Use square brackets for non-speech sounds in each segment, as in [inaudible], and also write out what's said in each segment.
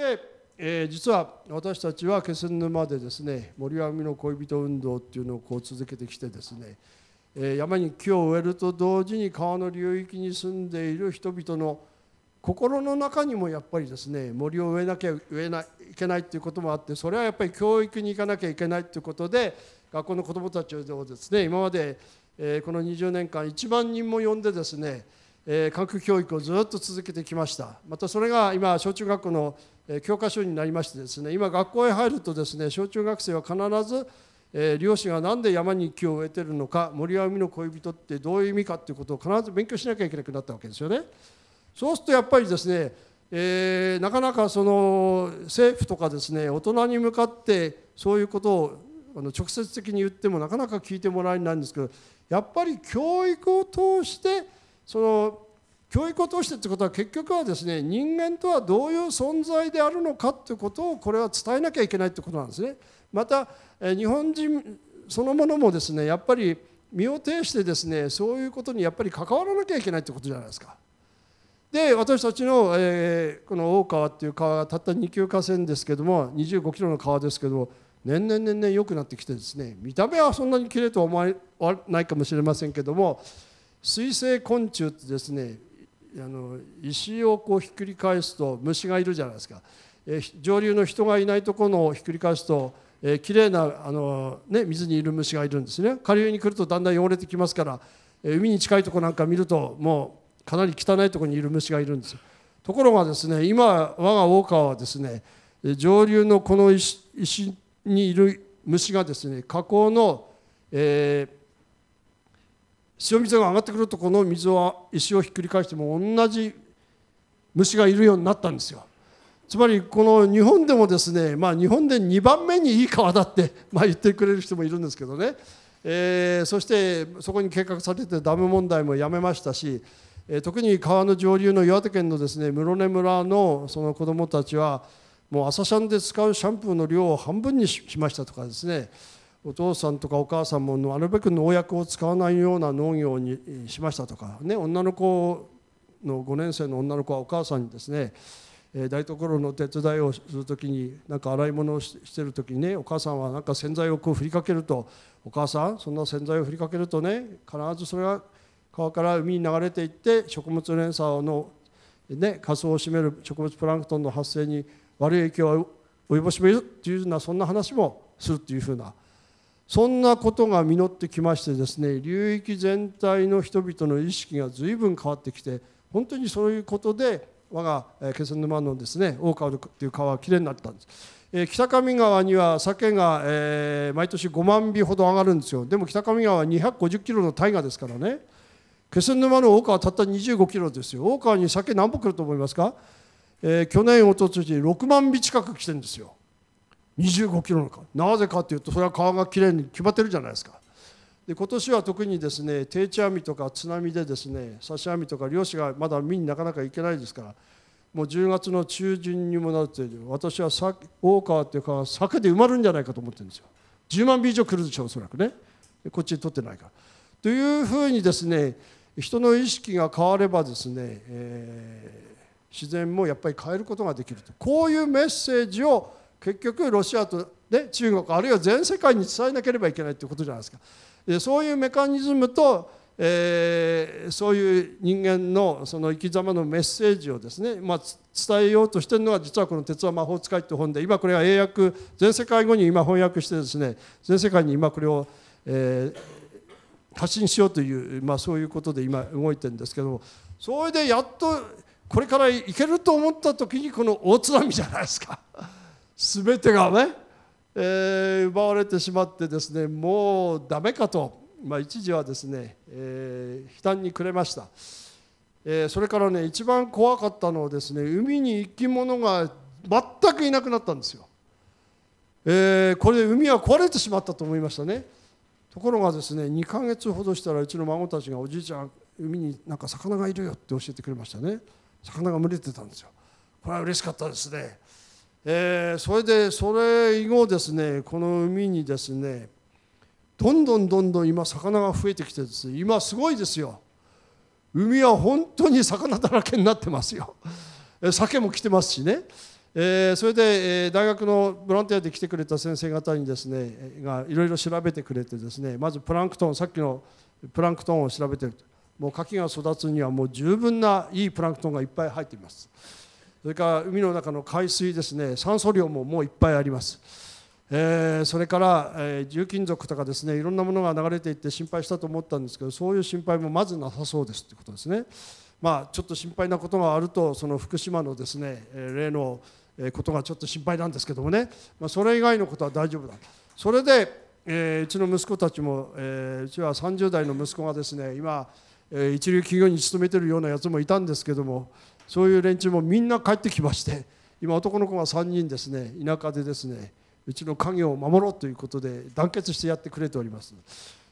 で、えー、実は私たちは気仙沼でですね森は海の恋人運動っていうのをこう続けてきてですね、えー、山に木を植えると同時に川の流域に住んでいる人々の心の中にもやっぱりですね森を植えなきゃ植えないけないっていうこともあってそれはやっぱり教育に行かなきゃいけないということで学校の子どもたちをですね今まで、えこの20年間1万人も呼んでですね、え科学教育をずっと続けてきました。またそれが今小中学校の教科書になりましてですね今学校へ入るとですね小中学生は必ずえー、漁師が何で山に木を植えてるのか森は海の恋人ってどういう意味かっていうことを必ず勉強しなきゃいけなくなったわけですよね。そうするとやっぱりですね、えー、なかなかその政府とかですね大人に向かってそういうことをあの直接的に言ってもなかなか聞いてもらえないんですけどやっぱり教育を通してその教育を通してってことは結局はですね人間とはどういう存在であるのかっていうことをこれは伝えなきゃいけないってことなんですね。また日本人そのものもですねやっぱり身を挺してですねそういうことにやっぱり関わらなきゃいけないってことじゃないですか。で私たちの、えー、この大川っていう川がたった2級河川ですけども25キロの川ですけども年々年々良くなってきてですね見た目はそんなにきれいとは思わないかもしれませんけども水生昆虫ってですねあの石をこうひっくり返すと虫がいるじゃないですか、え、上流の人がいないところをひっくり返すと、えー、きれいなあの、ね、水にいる虫がいるんですね。下流に来るとだんだん汚れてきますから、え、海に近いとこなんか見るともうかなり汚いところにいる虫がいるんですところがですね今我が大川はですね上流のこの石にいる虫がですね河口の、えー、塩水が上がってくるとこの水は石をひっくり返しても同じ虫がいるようになったんですよ。つまりこの日本でもですね、まあ、日本で2番目にいい川だって、[laughs] まあ、言ってくれる人もいるんですけどね、えー、そしてそこに計画されてダム問題もやめましたし、え、特に川の上流の岩手県のですね室根村のその子どもたちはもう朝シャンで使うシャンプーの量を半分にしましたとかですねお父さんとかお母さんもなるべく農薬を使わないような農業にしましたとか、ね、女の子の5年生の女の子はお母さんにですね台所の手伝いをする時になんか洗い物をしてる時にねお母さんはなんか洗剤をこう振りかけるとお母さんそんな洗剤を振りかけるとね必ずそれが川から海に流れていって食物連鎖のね仮想を占める植物プランクトンの発生に悪い影響を及ぼしめるというようなそんな話もするというふうなそんなことが実ってきましてですね流域全体の人々の意識が随分変わってきて本当にそういうことで我が気仙沼のですね大川という川はきれいになったんです。え北上川には鮭が、えー、毎年5万尾ほど上がるんですよ。でも北上川は250キロの大河ですからね。気仙沼の大川はたった25キロですよ。大川に鮭何本来ると思いますか、えー、去年おととし6万尾近く来てるんですよ。25キロの川なぜかというとそれは川がきれいに決まってるじゃないですか。で今年は特にですね定置網とか津波でですね刺し網とか漁師がまだ見になかなか行けないですからもう10月の中旬にもなって私は大川っていう川酒で埋まるんじゃないかと思ってるんですよ。10万尾以上来るでしょうおそらくね。こっちに取ってないから。というふうにですね人の意識が変わればですね、えー、自然もやっぱり変えることができると。こういうメッセージを結局ロシアと、ね、中国あるいは全世界に伝えなければいけないということじゃないですか。でそういうメカニズムと、えー、そういう人間のその生き様のメッセージをですね、まあ、伝えようとしてるのが実はこの「鉄は魔法使い」って本で今これは英訳全世界語に今翻訳してですね全世界に今これを、えー、発信しようという、まあ、そういうことで今動いてるんですけどもそれでやっとこれからいけると思った時にこの大津波じゃないですか。全てがね、えー、奪われてしまってですねもうダメかと、まあ、一時はですね、えー、悲嘆に暮れました、えー、それからね一番怖かったのはですね海に生き物が全くいなくなったんですよ、えー、これで海は壊れてしまったと思いましたね。ところがですね2ヶ月ほどしたらうちの孫たちがおじいちゃん海になんか魚がいるよって教えてくれましたね。魚が群れてたんですよ。これは嬉しかったですね。えー、それでそれ以後ですねこの海にですねどんどんどんどん今魚が増えてきてです。ね今すごいですよ。海は本当に魚だらけになってますよ。鮭も来てますしね、えー、それで、えー、大学のボランティアで来てくれた先生方にですねがいろいろ調べてくれてですねまずプランクトンさっきのプランクトンを調べてもう牡蠣が育つにはもう十分ないいプランクトンがいっぱい入っています。それから海の中の海水ですね酸素量ももういっぱいあります、えー、それから、えー、重金属とかですねいろんなものが流れていって心配したと思ったんですけどそういう心配もまずなさそうですということですね。まあちょっと心配なことがあるとその福島のですね例のことがちょっと心配なんですけどもね、まあ、それ以外のことは大丈夫だそれで、えー、うちの息子たちも、えー、うちは30代の息子がですね今、えー、一流企業に勤めてるようなやつもいたんですけどもそういう連中もみんな帰ってきまして [laughs] 今男の子が3人ですね田舎でですねうちの家業を守ろうということで団結してやってくれております。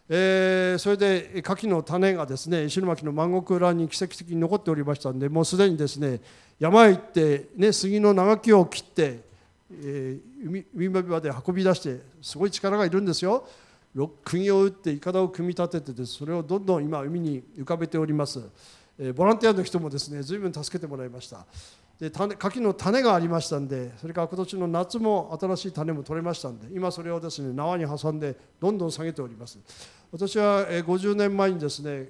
えー、それで牡蠣の種がですね石巻の万石裏に奇跡的に残っておりましたんでもうすでにですね山へ行って、ね、杉の長木を切って、えー、海辺まで運び出してすごい力がいるんですよ。釘を打っていかだを組み立ててそれをどんどん今海に浮かべております、え、ボランティアの人もですね随分助けてもらいました。で種柿の種がありましたんでそれから今年の夏も新しい種も取れましたんで今それをですね縄に挟んでどんどん下げております。私は50年前にですね、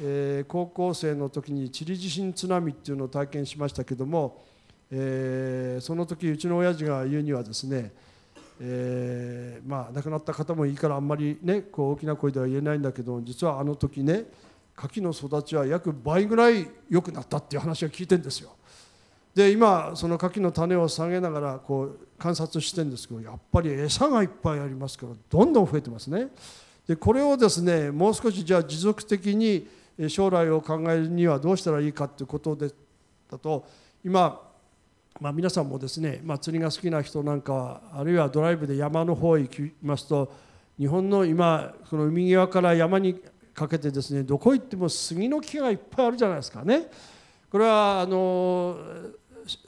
えー、高校生の時にチリ地震津波っていうのを体験しましたけども、えー、その時うちの親父が言うにはですね、えー、まあ亡くなった方もいいからあんまりねこう大きな声では言えないんだけど実はあの時ね柿の育ちは約倍ぐらい良くなったっていう話を聞いてんですよ。で今その柿の種を下げながらこう観察してるんですけどやっぱり餌がいっぱいありますからどんどん増えてますね。でこれをですねもう少しじゃあ持続的に将来を考えるにはどうしたらいいかということでだと今、まあ、皆さんもですね、まあ、釣りが好きな人なんかあるいはドライブで山の方へ行きますと日本の今この海際から山にかけてですねどこ行っても杉の木がいっぱいあるじゃないですかね。これはあの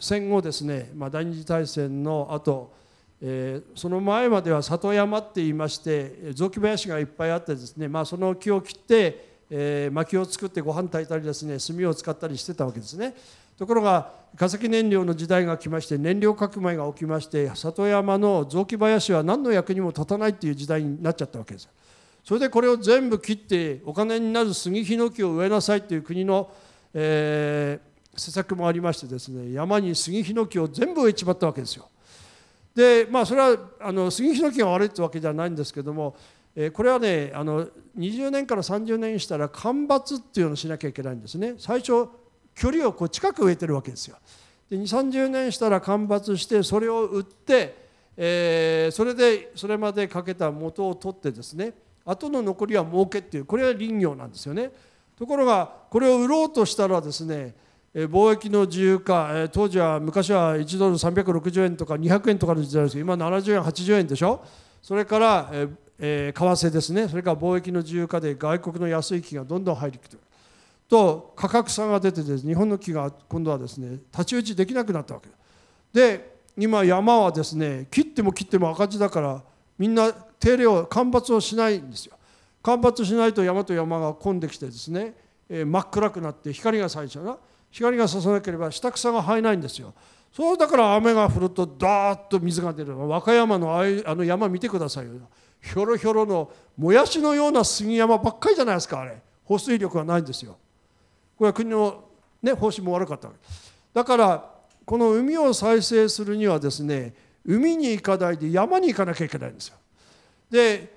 戦後ですね、まあ、第二次大戦の後えー、その前までは里山って言いまして雑木林がいっぱいあってですね、まあ、その木を切って、えー、薪を作ってご飯炊いたりですね炭を使ったりしてたわけですねところが化石燃料の時代が来まして燃料革命が起きまして里山の雑木林は何の役にも立たないっていう時代になっちゃったわけですそれでこれを全部切ってお金になる杉ヒノキを植えなさいっていう国の、えー、施策もありましてですね山に杉ヒノキを全部植えちまったわけですよ。でまあそれはあの杉ヒノキが悪いってわけじゃないんですけども、えー、これはねあの20年から30年したら間伐っていうのをしなきゃいけないんですね。最初距離をこう近く植えてるわけですよ。で2 3 0年したら間伐してそれを売って、えー、それでそれまでかけた元を取ってですね後の残りは儲けっていうこれは林業なんですよね。ところがこれを売ろうとしたらですね貿易の自由化当時は昔は1ドル360円とか200円とかの時代ですけど今70円80円でしょ。それからえ為替ですね。それから貿易の自由化で外国の安い木がどんどん入ってきてる。と価格差が出てです日本の木が今度はですね太刀打ちできなくなったわけ。で今山はですね切っても切っても赤字だからみんな手入れを間伐をしないんですよ。間伐しないと山と山が混んできてですね、え真っ暗くなって光が咲いちゃうな光がささなければ下草が生えないんですよ。そうだから雨が降るとダーッと水が出る。和歌山のあの山見てくださいよ。ひょろひょろのもやしのような杉山ばっかりじゃないですかあれ。保水力がないんですよ。これは国の、ね、方針も悪かったわけ。だからこの海を再生するにはですね海に行かないで山に行かなきゃいけないんですよ。で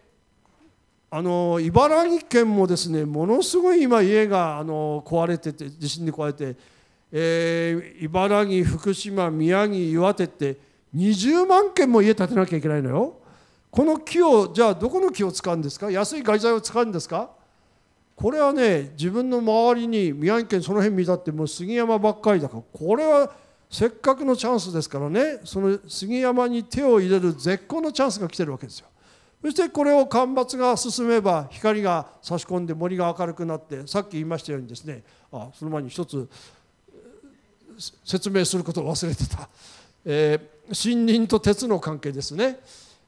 あの茨城県もですねものすごい今家があの壊れてて地震で壊れて、えー、茨城福島宮城岩手って20万件も家建てなきゃいけないのよ。この木をじゃあどこの木を使うんですか？安い外材を使うんですか？これはね自分の周りに宮城県その辺見たってもう杉山ばっかりだからこれはせっかくのチャンスですからねその杉山に手を入れる絶好のチャンスが来てるわけですよ。そしてこれを干ばつが進めば光が差し込んで森が明るくなってさっき言いましたようにですねあその前に一つ説明することを忘れてた、えー、森林と鉄の関係ですね、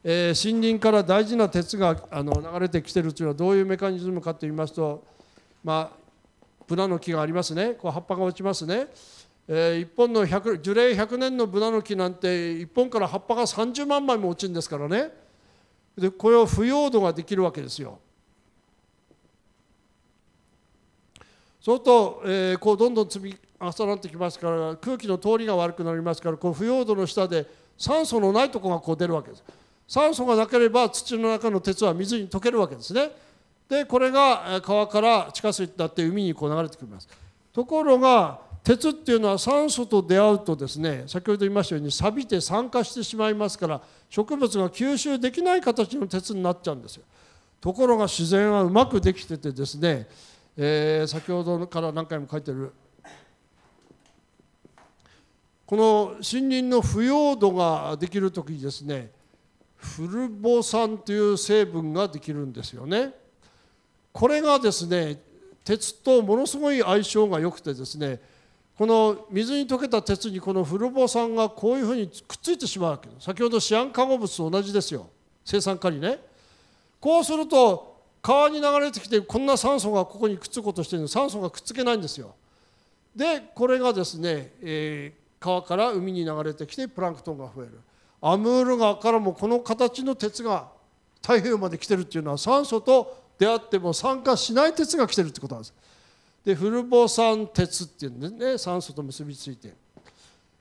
えー、森林から大事な鉄があの流れてきてるというのはどういうメカニズムかと言いますとまあブナの木がありますね。こう葉っぱが落ちますね、えー、1本の100樹齢100年のブナの木なんて1本から葉っぱが30万枚も落ちるんですからねでこれを腐葉土ができるわけですよ。そうすると、えー、こうどんどん積み重なってきますから空気の通りが悪くなりますからこう腐葉土の下で酸素のないとこがこう出るわけです。酸素がなければ土の中の鉄は水に溶けるわけですね。でこれが川から地下水になって海にこう流れてきます。ところが鉄っていうのは酸素と出会うとですね先ほど言いましたように錆びて酸化してしまいますから植物が吸収できない形の鉄になっちゃうんですよ。ところが自然はうまくできててですね、えー、先ほどから何回も書いてるこの森林の腐葉土ができる時にですねフルボ酸という成分ができるんですよね。これがですね鉄とものすごい相性が良くてですねこの水に溶けた鉄にこのフルボ酸がこういうふうにくっついてしまうわけ。です先ほどシアン化合物と同じですよ。生酸カリね。こうすると川に流れてきてこんな酸素がここにくっつこうとしてるの。酸素がくっつけないんですよ。でこれがですね、えー、川から海に流れてきてプランクトンが増える。アムール川からもこの形の鉄が太平洋まで来てるっていうのは酸素と出会っても酸化しない鉄が来てるってことなんです。でフルボ酸鉄っていうんですね酸素と結びついて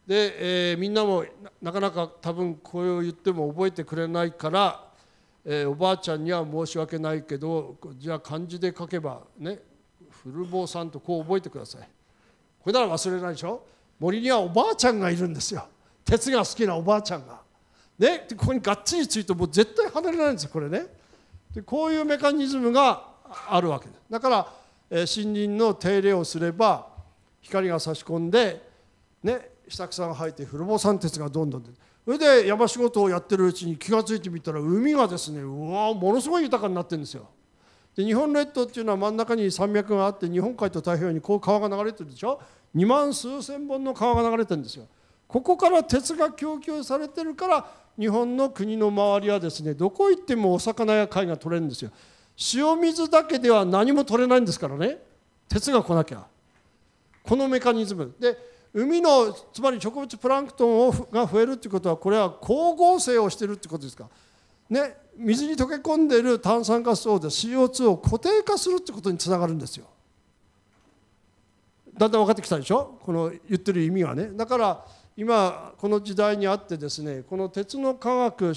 で、えー、みんなもなかなか多分これを言っても覚えてくれないから、えー、おばあちゃんには申し訳ないけどじゃあ漢字で書けばねフルボ酸とこう覚えてくださいこれなら忘れないでしょ？森にはおばあちゃんがいるんですよ鉄が好きなおばあちゃんが。ね、ここにがっちりついてもう絶対離れないんですこれね。でこういうメカニズムがあるわけです。だから、森林の手入れをすれば光が差し込んで、ね、下草が生えてフルボ酸鉄がどんどん出てそれで山仕事をやってるうちに気が付いてみたら海がですねうわものすごい豊かになってるんですよ。で日本列島っていうのは真ん中に山脈があって日本海と太平洋にこう川が流れてるでしょ？2万数千本の川が流れてるんですよ。ここから鉄が供給されてるから日本の国の周りはですねどこ行ってもお魚や貝が取れるんですよ。塩水だけでは何も取れないんですからね。鉄が来なきゃ。このメカニズム。で海のつまり植物プランクトンをが増えるっていうことはこれは光合成をしてるってことですか。ね水に溶け込んでる炭酸ガスをで CO2 を固定化するってことにつながるんですよ。だんだん分かってきたでしょ？この言ってる意味はね。だから今この時代にあってですねこの鉄の科学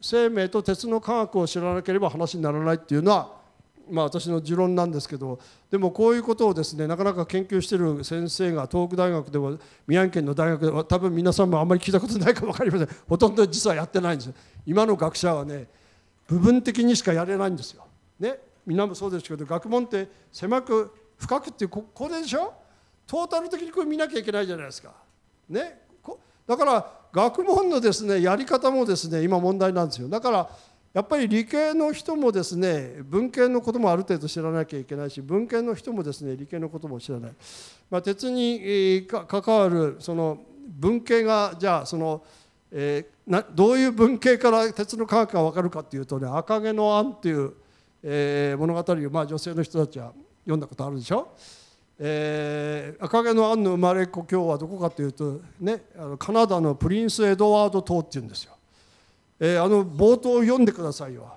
生命と鉄の科学を知らなければ話にならないっていうのはまあ私の持論なんですけどでもこういうことをですねなかなか研究してる先生が東北大学でも宮城県の大学では多分皆さんもあんまり聞いたことないか分かりませんほとんど実はやってないんです今の学者はね部分的にしかやれないんですよ。ねみんなもそうですけど学問って狭く深くってここでしょ？トータル的にこれ見なきゃいけないじゃないですか。ね、だから学問のですねやり方もですね今問題なんですよ。だからやっぱり理系の人もですね文系のこともある程度知らなきゃいけないし文系の人もですね理系のことも知らない。まあ、鉄に関わるその文系がじゃあその、えー、などういう文系から鉄の科学が分かるかっていうとね「赤毛のアン」っていう、えー、物語を、まあ、女性の人たちは読んだことあるでしょ？えー、赤毛のアンの生まれ故郷はどこかというと、ね、あのカナダのプリンス・エドワード島っていうんですよ、えー、あの冒頭を読んでくださいよ。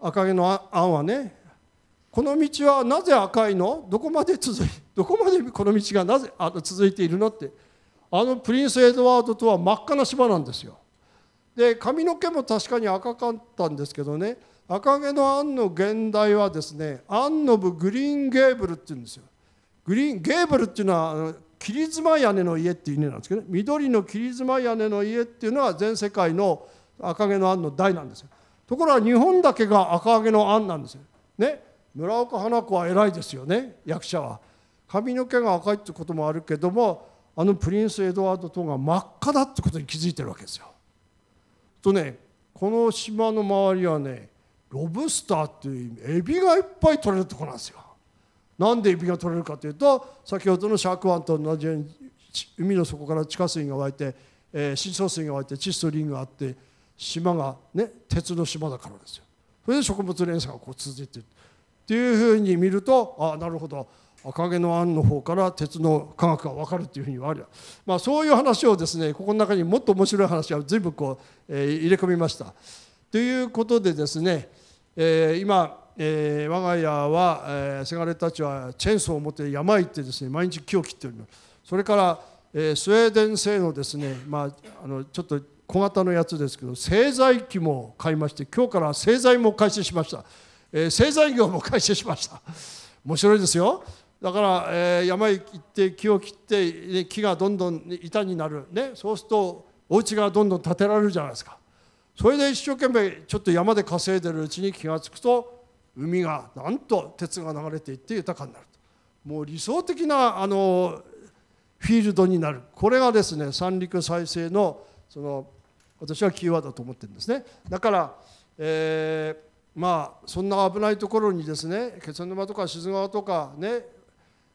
赤毛のアンはねこの道はなぜ赤いの？どこまで続いどこまでこの道がなぜあの続いているのって。あのプリンス・エドワード島は真っ赤な島なんですよ。で髪の毛も確かに赤かったんですけどね赤毛のアンの現代はですねアンノブ・グリーン・ゲーブルっていうんですよ。グリーンゲーブルっていうのは切妻屋根の家っていう意味なんですけど、ね、緑の切妻屋根の家っていうのは全世界の赤毛のアンの代なんですよ。ところが日本だけが赤毛のアンなんですよ。ね。村岡花子は偉いですよね。役者は。髪の毛が赤いってこともあるけどもあのプリンス・エドワード島が真っ赤だってことに気づいてるわけですよ。とねこの島の周りはねロブスターっていうエビがいっぱい取れるとこなんですよ。なんでエビが取れるかというと先ほどのシャーク湾と同じように海の底から地下水が湧いて、えー、深層水が湧いて窒素リンがあって島がね鉄の島だからですよ。それで植物連鎖がこう続いているっていうふうに見るとああなるほど。赤毛のアンの方から鉄の科学が分かるっていうふうに言われる、まあ、そういう話をですねここの中にもっと面白い話を随分こう、えー、入れ込みました。ということでですね、えー、今、えー、我が家は、えー、せがれたちはチェーンソーを持って山へ行ってですね毎日木を切っております。それから、えー、スウェーデン製のですね、まあ、あのちょっと小型のやつですけど製材機も買いまして今日から製材も開始しました、えー、製材業も開始しました。面白いですよ。だから、えー、山へ行って木を切って、ね、木がどんどん板になる、ね、そうするとお家がどんどん建てられるじゃないですか。それで一生懸命ちょっと山で稼いでるうちに気が付くと海がなんと鉄が流れていって豊かになると。もう理想的なあのフィールドになる。これがですね三陸再生のその私はキーワードだと思ってるんですね。だから、えー、まあそんな危ないところにですね気仙沼とか静川とかね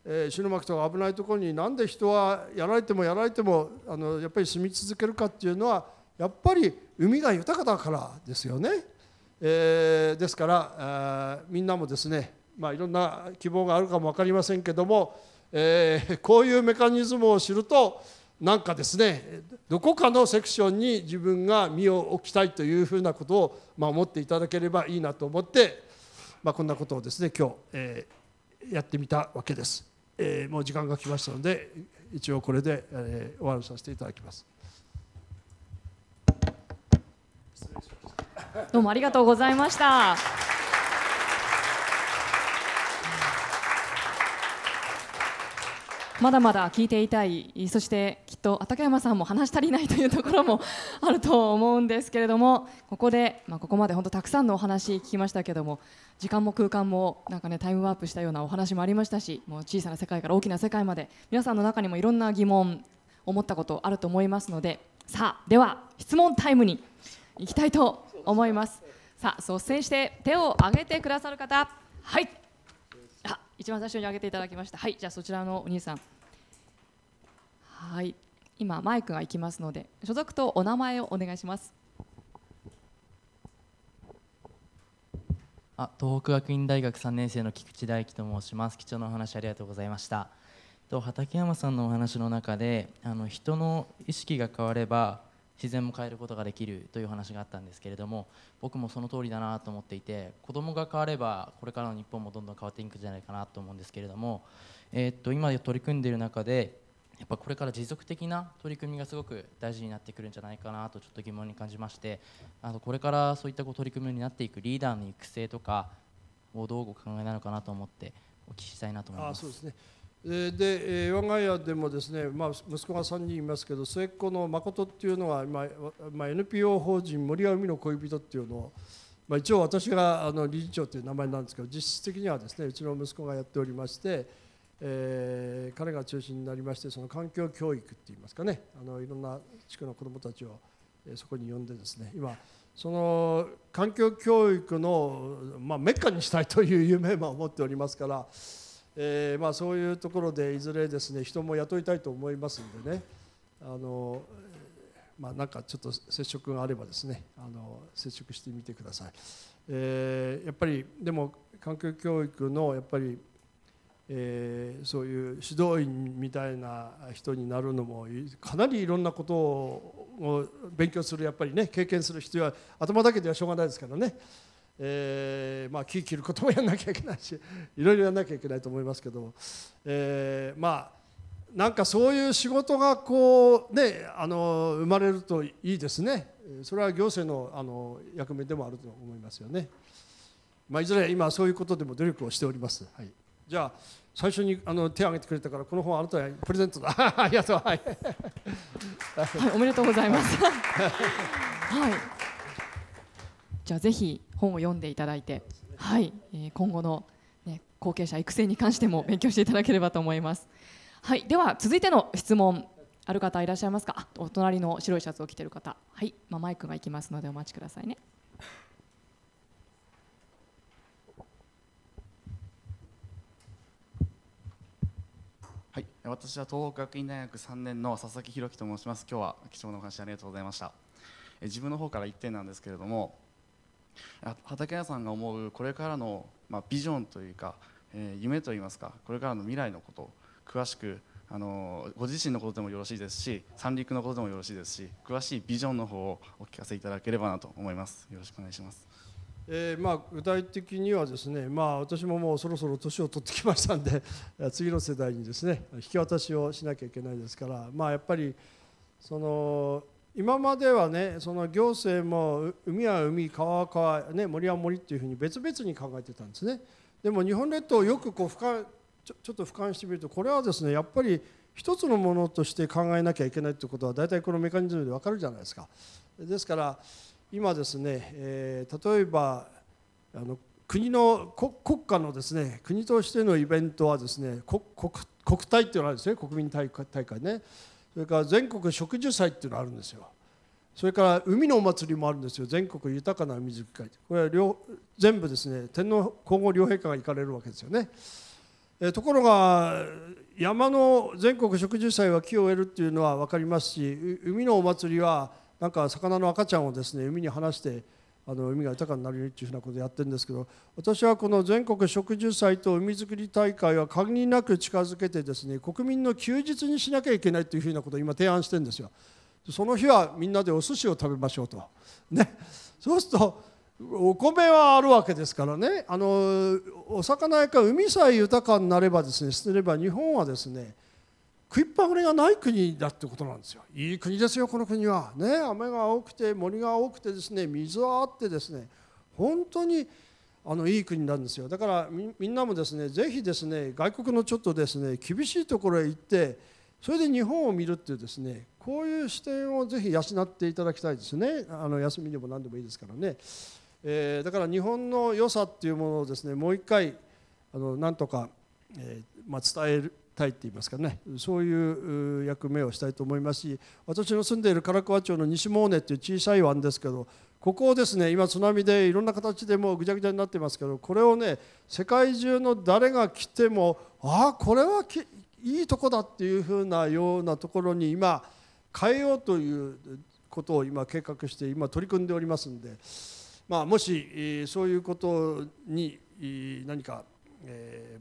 えー、篠巻とか危ないところになんで人はやられてもやられてもあのやっぱり住み続けるかっていうのはやっぱり海が豊かだからですよね。えー、ですから、みんなもですね、まあ、いろんな希望があるかも分かりませんけども、えー、こういうメカニズムを知るとなんかですねどこかのセクションに自分が身を置きたいというふうなことを、まあ、思っていただければいいなと思って、まあ、こんなことをですね今日、えー、やってみたわけです、えー、もう時間が来ましたので一応これで、えー、終わらさせていただきます。どうもありがとうございました。まだまだ聞いていたいそしてきっと畠山さんも話し足りないというところもあると思うんですけれどもここで、まあ、ここまで本当たくさんのお話聞きましたけども時間も空間もなんかねタイムワープしたようなお話もありましたしもう小さな世界から大きな世界まで皆さんの中にもいろんな疑問思ったことあると思いますのでさあでは質問タイムにいきたいと思います。さあ率先して手を挙げてくださる方。はい。あ一番最初に挙げていただきました。はいじゃあそちらのお兄さん。はい。今マイクが行きますので所属とお名前をお願いします。あ東北学院大学3年生の菊池大樹と申します。貴重なお話ありがとうございました。と畠山さんのお話の中であの人の意識が変われば自然も変えることができるという話があったんですけれども僕もその通りだなと思っていて子供が変わればこれからの日本もどんどん変わっていくんじゃないかなと思うんですけれども、えー、っと今取り組んでいる中でやっぱこれから持続的な取り組みがすごく大事になってくるんじゃないかなとちょっと疑問に感じましてあとこれからそういったこう取り組みになっていくリーダーの育成とかをどうお考えなのかなと思ってお聞きしたいなと思います。あそうですねで、我が家でもですね、まあ、息子が3人いますけど末っ子の誠っていうのは今、まあ、NPO 法人森は海の恋人っていうのを、まあ、一応私があの理事長という名前なんですけど実質的にはですねうちの息子がやっておりまして、えー、彼が中心になりましてその環境教育っていいますかねあのいろんな地区の子どもたちをそこに呼んでですね今その環境教育の、まあ、メッカにしたいという夢も持っておりますから。えー、まあ、そういうところでいずれですね人も雇いたいと思いますんでねあの、まあ、なんかちょっと接触があればですねあの接触してみてください、えー、やっぱりでも環境教育のやっぱり、えー、そういう指導員みたいな人になるのもかなりいろんなことを勉強するやっぱりね経験する必要は頭だけではしょうがないですからね。えー、まあ木切ることもやんなきゃいけないし [laughs] いろいろやんなきゃいけないと思いますけど、えー、まあなんかそういう仕事がこうねあの生まれるといいですね。それは行政のあの役目でもあると思いますよね、まあ、いずれ今そういうことでも努力をしております、はい、じゃあ最初にあの手を挙げてくれたからこの本あなたはプレゼントだ。[laughs] ありがとう。はい、はい、おめでとうございます。[laughs] はい。じゃあぜひ本を読んでいただいて、はい、えー、今後の、ね、後継者育成に関しても勉強していただければと思います。はい、では続いての質問ある方いらっしゃいますか？お隣の白いシャツを着ている方、はい、まあ、マイクが行きますのでお待ちくださいね。はい、私は東北学院大学3年の佐々木弘樹と申します。今日は貴重なお話ありがとうございました。え自分の方から1点なんですけれども、畠山さんが思うこれからの、まあ、ビジョンというかえー夢といいますかこれからの未来のこと詳しくあのご自身のことでもよろしいですし三陸のことでもよろしいですし詳しいビジョンの方をお聞かせいただければなと思います。よろしくお願いします。えーまあ、具体的にはですね、まあ、私ももうそろそろ年を取ってきましたんで [laughs] 次の世代にですね引き渡しをしなきゃいけないですから、まあ、やっぱりその今まではねその行政も海は海川は川、ね、森は森っていうふうに別々に考えてたんですね。でも日本列島をよくこう俯瞰ちょちょっと俯瞰してみるとこれはですねやっぱり一つのものとして考えなきゃいけないということは大体このメカニズムで分かるじゃないですか。ですから今ですね、えー例えばあの国の国家のですね国としてのイベントはですね国国国体っていうのがあるんですね。国民大会大会ね。それから全国植樹祭っていうのがあるんですよ。それから海のお祭りもあるんですよ。全国豊かな海づく会これは両全部ですね天皇皇后両陛下が行かれるわけですよね。えところが山の全国植樹祭は木を植えるっていうのは分かりますし海のお祭りはなんか魚の赤ちゃんをですね海に放してあの海が豊かになるようにっていうふうなことをやってるんですけど私はこの全国植樹祭と海づくり大会は限りなく近づけてですね国民の休日にしなきゃいけないというふうなことを今提案してるんですよ。その日はみんなでお寿司を食べましょうと。ね、そうするとお米はあるわけですからねあのお魚やか海さえ豊かになればですねすれば日本はですね食いっぱぐれがない国だってことなんですよ。いい国ですよこの国は。ね雨が多くて森が多くてですね水はあってですね本当にあのいい国なんですよ。だからみんなもですねぜひですね外国のちょっとですね厳しいところへ行ってそれで日本を見るっていうですねこういう視点をぜひ養っていただきたいですね。あの休みでも何でもいいですからね、えーだから日本の良さっていうものをですねもう一回あのなんとか、えーまあ、伝えるたいって言いますかね。そういう役目をしたいと思いますし私の住んでいる唐桑町の西モーネっていう小さい湾ですけどここをですね今津波でいろんな形でもうぐちゃぐちゃになってますけどこれをね世界中の誰が来てもああこれはいいとこだっていうふうなようなところに今変えようということを今計画して今取り組んでおりますんで、まあ、もしそういうことに何か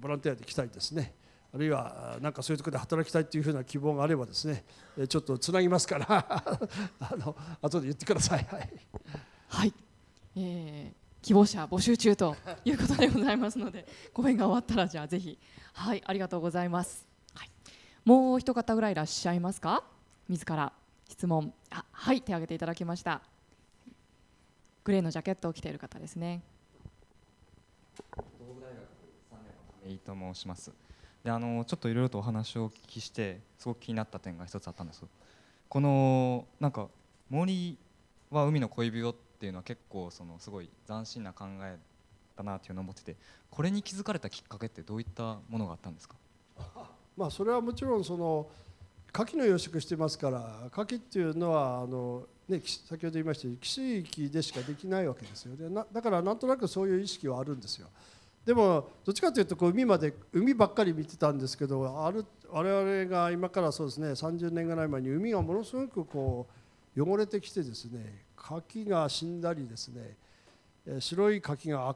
ボランティアで来たいですね。あるいはなんかそういうところで働きたいというふうな希望があればですねえーちょっとつなぎますから [laughs] あの後で言ってください。はい。はい、えー希望者募集中ということでございますので [laughs] 講演が終わったらじゃあぜひ。はいありがとうございます、はい、もう一方ぐらいいらっしゃいますか？自ら。質問。あはい手挙げていただきました。グレーのジャケットを着ている方ですね。と申しますであのちょっといろいろとお話をお聞きしてすごく気になった点が一つあったんです。このなんか森は海の恋人っていうのは結構そのすごい斬新な考えだなっていうのを思っててこれに気づかれたきっかけってどういったものがあったんですか？[laughs] まあ、それはもちろんその牡蠣の養殖してますから牡蠣っていうのはあの、ね、先ほど言いましたように汽水域でしかできないわけですよ。でなだからなんとなくそういう意識はあるんですよ。でもどっちかというとこう海まで海ばっかり見てたんですけどある我々が今からそうですね30年ぐらい前に海がものすごくこう汚れてきてですね牡蠣が死んだりですね白い牡蠣が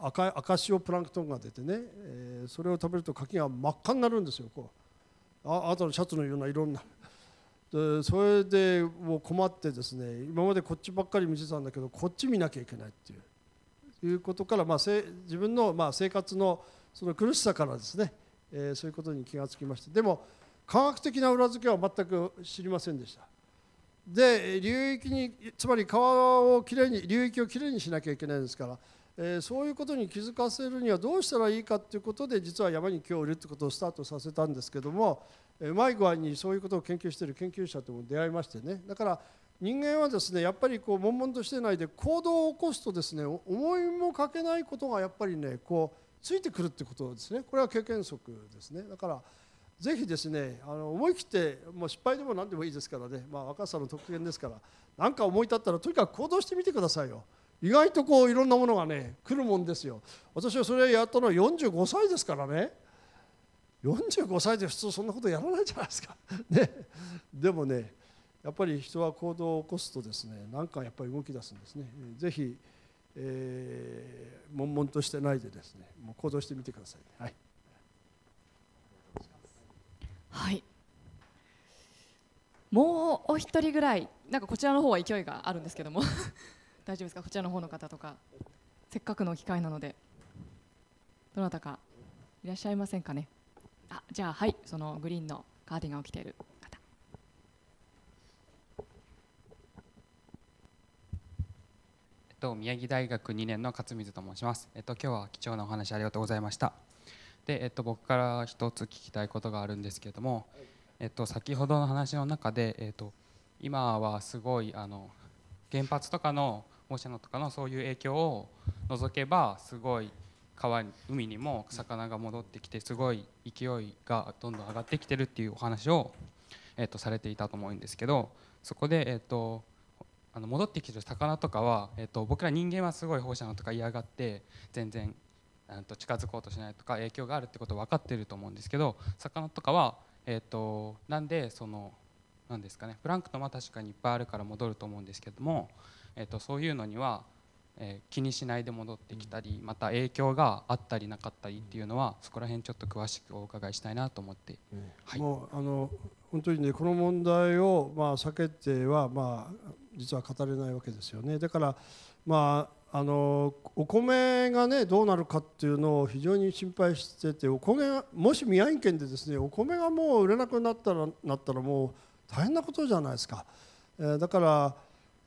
赤赤潮プランクトンが出てね、えーそれを食べると牡蠣が真っ赤になるんですよこう。ああとのシャツのようないろんな。[laughs] でそれでもう困ってですね今までこっちばっかり見てたんだけどこっち見なきゃいけないっていう。いうことから、まあ、せ自分のまあ生活のその苦しさからですね、えーそういうことに気がつきましたでも科学的な裏付けは全く知りませんでした。で流域につまり川をきれいに流域をきれいにしなきゃいけないですから、えーそういうことに気づかせるにはどうしたらいいかということで実は山に今日いるということをスタートさせたんですけども、えーうまい具合にそういうことを研究している研究者とも出会いましてね。だから人間はですねやっぱりこう悶々としてないで行動を起こすとですね思いもかけないことがやっぱりねこうついてくるってことですね。これは経験則ですね。だからぜひですねあの思い切ってもう失敗でも何でもいいですからね、まあ、若さの特権ですから何か思い立ったらとにかく行動してみてくださいよ。意外とこういろんなものがね来るもんですよ。私はそれやったのは45歳ですからね。45歳で普通そんなことやらないじゃないですか、[laughs] ね、でもねやっぱり人は行動を起こすとですね何かやっぱり動き出すんですね。ぜひ、えー悶々としてないでですねもう行動してみてください、はい。はい。もうお一人ぐらい、なんかこちらの方は勢いがあるんですけども、[laughs] 大丈夫ですか、こちらの方の方とか、せっかくの機会なので、どなたかいらっしゃいませんかね？あ、じゃあ、はい、そのグリーンのカーディガンを着ている方。えっと、宮城大学2年の勝水と申します。えっと、今日は貴重なお話ありがとうございました。で、えっと、僕から一つ聞きたいことがあるんですけれども、えっと、先ほどの話の中で、えっと、今はすごいあの原発とかの放射能とかのそういう影響を除けばすごい川に海にも魚が戻ってきてすごい勢いがどんどん上がってきてるっていうお話を、えっと、されていたと思うんですけどそこで、えっと、あの戻ってきてる魚とかは、えっと、僕ら人間はすごい放射能とか嫌がって全然うんと近づこうとしないとか影響があるってこと分かってると思うんですけど魚とかは、えっと、なんでそのなんですかねプランクトンは確かにいっぱいあるから戻ると思うんですけども、えっと、そういうのには、えー気にしないで戻ってきたりまた影響があったりなかったりっていうのはそこら辺ちょっと詳しくお伺いしたいなと思って。はい。もうあの本当にねこの問題をまあ避けてはまあ実は語れないわけですよね。だからまああのお米がねどうなるかっていうのを非常に心配しててお米がもし宮城県でですねお米がもう売れなくなったらなったらもう大変なことじゃないですか、えーだから、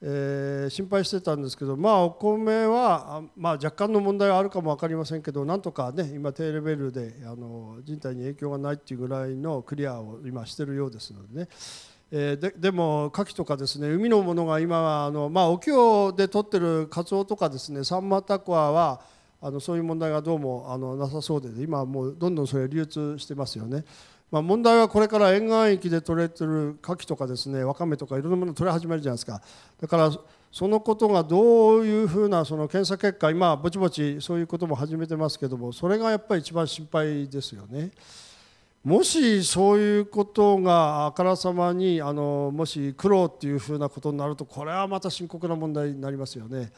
えー心配してたんですけどまあお米はまあ若干の問題はあるかも分かりませんけどなんとかね今低レベルであの人体に影響がないっていうぐらいのクリアを今してるようですのでねえーででも牡蠣とかですね海のものが今はあの、まあ、沖漁で取ってるカツオとかですねサンマタコアはあのそういう問題がどうもあのなさそうで今はもうどんどんそれ流通してますよね。まあ、問題はこれから沿岸域で取れてる牡蠣とかですねわかめとかいろんなもの取れ始めるじゃないですかだからそのことがどういうふうなその検査結果今ぼちぼちそういうことも始めてますけどもそれがやっぱり一番心配ですよね。もしそういうことがあからさまにあのもし苦労っていうふうなことになるとこれはまた深刻な問題になりますよね。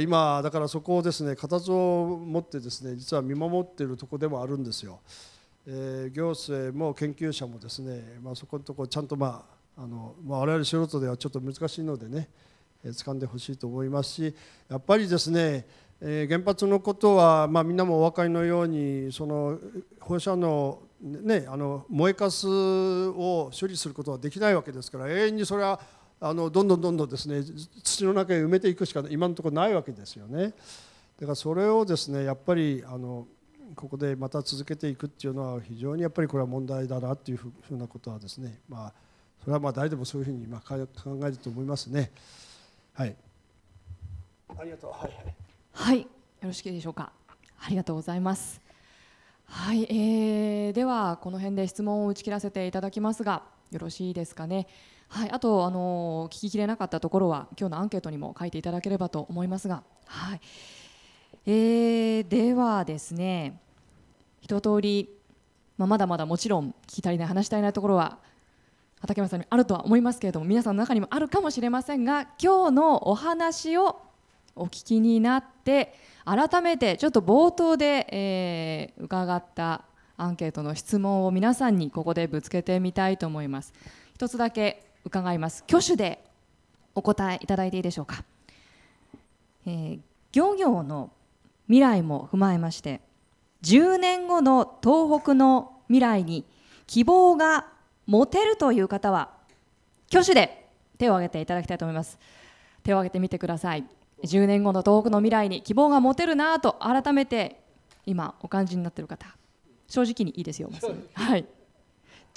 今だからそこをですね形を持ってですね実は見守っているところでもあるんですよ。えー行政も研究者もですね、まあ、そこのところちゃんとまああの、まあ、我々素人ではちょっと難しいのでね、えー掴んでほしいと思いますしやっぱりですね、えー原発のことは、まあ、みんなもお分かりのようにその放射能ね、あの燃えかすを処理することはできないわけですから永遠にそれはあのどんどんどんどんですね土の中へ埋めていくしか今のところないわけですよね。だからそれをですねやっぱりあのここでまた続けていくっていうのは非常にやっぱりこれは問題だなっていうふうなことはですねまあそれはまあ誰でもそういうふうにまあか考えると思いますね。はい。ありがとう。はいはい。はい、よろしいでしょうか。ありがとうございます。はい、えー、ではこの辺で質問を打ち切らせていただきますが、よろしいですかね。はい、あとあの聞ききれなかったところは今日のアンケートにも書いていただければと思いますが、はい。えー、ではですね、一通りまあまだまだもちろん聞き足りない話したいなところは畠山さんにあるとは思いますけれども、皆さんの中にもあるかもしれませんが、今日のお話をお聞きになって改めてちょっと冒頭で、えー伺ったアンケートの質問を皆さんにここでぶつけてみたいと思います。一つだけ伺います。挙手でお答えいただいていいでしょうか、えー漁業の未来も踏まえまして10年後の東北の未来に希望が持てるという方は挙手で手を挙げていただきたいと思います。手を挙げてみてください。10年後の東北の未来に希望が持てるなと改めて今お感じになっている方正直にいいですよはい。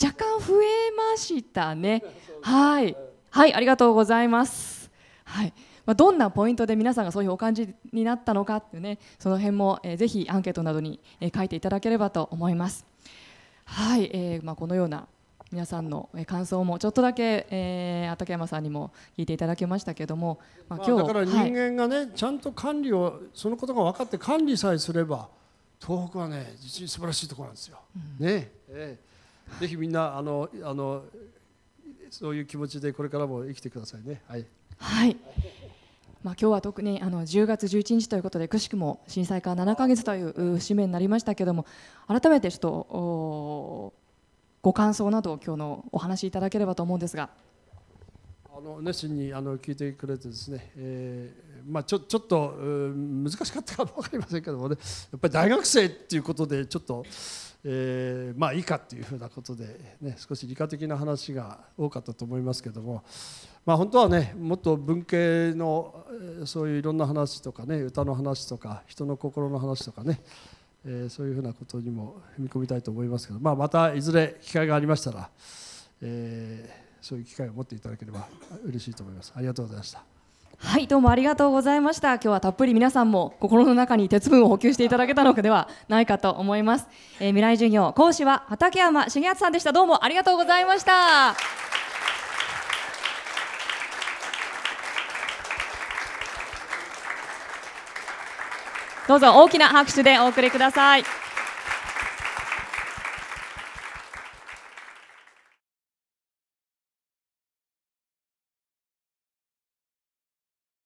若干増えましたね。はい。はいありがとうございます。はい。まあ、どんなポイントで皆さんがそういうお感じになったのかっていうねその辺も、えーぜひアンケートなどに、えー書いていただければと思いますはい、えーまあ、このような皆さんのえー感想もちょっとだけ、えー、畠山さんにも聞いていただきましたけども、まあ、まあ、今日だから人はい間がね、ちゃんと管理をそのことが分かって管理さえすれば東北はね実に素晴らしいところなんですよ。ねええぜひみんなあのあのそういう気持ちでこれからも生きてくださいね。はい。はいまあ、今日は特にあの10月11日ということでくしくも震災から7か月という節目になりましたけども改めてちょっとご感想などを今日のお話しいただければと思うんですがあの熱心にあの聞いてくれてですね、えーまあ、ちょちょっと難しかったかも分かりませんけどもねやっぱり大学生っていうことでちょっと、えーまあいいかっていうふうなことで、ね、少し理科的な話が多かったと思いますけども、まあ、本当はねもっと文系のそういういろんな話とかね歌の話とか人の心の話とかねえーそういうふうなことにも踏み込みたいと思いますけど、まあ、またいずれ機会がありましたら、えーそういう機会を持っていただければ嬉しいと思います。ありがとうございました。はいどうもありがとうございました。今日はたっぷり皆さんも心の中に鉄分を補給していただけたのではないかと思います、えー未来授業講師は畠山重敦さんでした。どうもありがとうございました。どうぞ大きな拍手でお送りください。